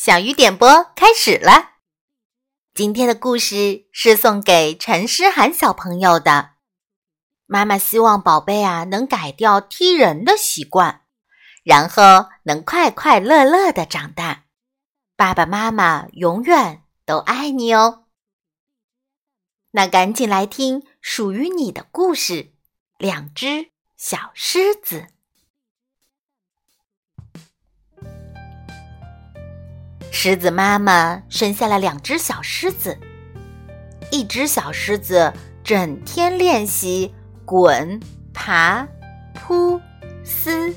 小鱼点播开始了。今天的故事是送给陈诗涵小朋友的。妈妈希望宝贝啊能改掉踢人的习惯，然后能快快乐乐的长大。爸爸妈妈永远都爱你哦。那赶紧来听属于你的故事《两只小狮子》。狮子妈妈生下了两只小狮子，一只小狮子整天练习滚、爬、扑、撕、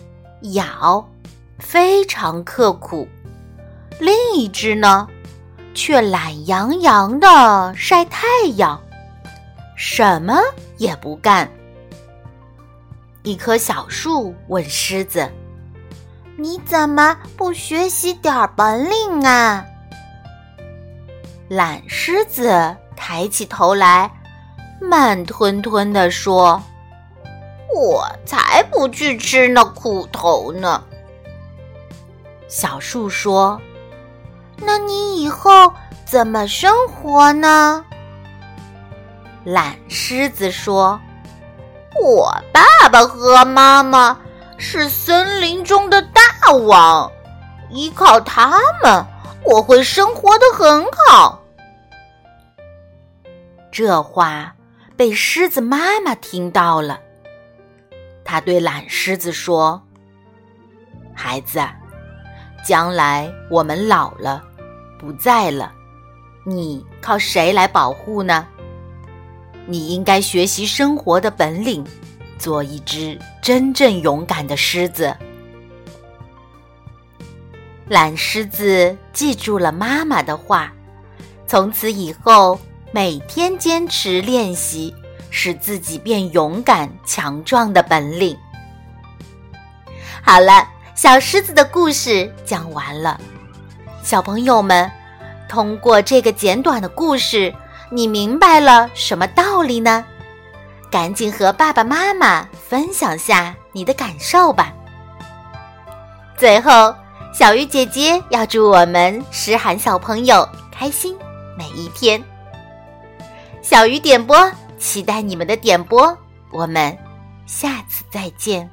咬，非常刻苦；另一只呢，却懒洋洋的晒太阳，什么也不干。一棵小树问狮子。你怎么不学习点本领啊？懒狮子抬起头来，慢吞吞地说：“我才不去吃那苦头呢。”小树说：“那你以后怎么生活呢？”懒狮子说：“我爸爸和妈妈。”是森林中的大王，依靠他们，我会生活的很好。这话被狮子妈妈听到了，他对懒狮子说：“孩子，将来我们老了，不在了，你靠谁来保护呢？你应该学习生活的本领。”做一只真正勇敢的狮子。懒狮子记住了妈妈的话，从此以后每天坚持练习，使自己变勇敢强壮的本领。好了，小狮子的故事讲完了。小朋友们，通过这个简短的故事，你明白了什么道理呢？赶紧和爸爸妈妈分享下你的感受吧。最后，小鱼姐姐要祝我们诗涵小朋友开心每一天。小鱼点播，期待你们的点播，我们下次再见。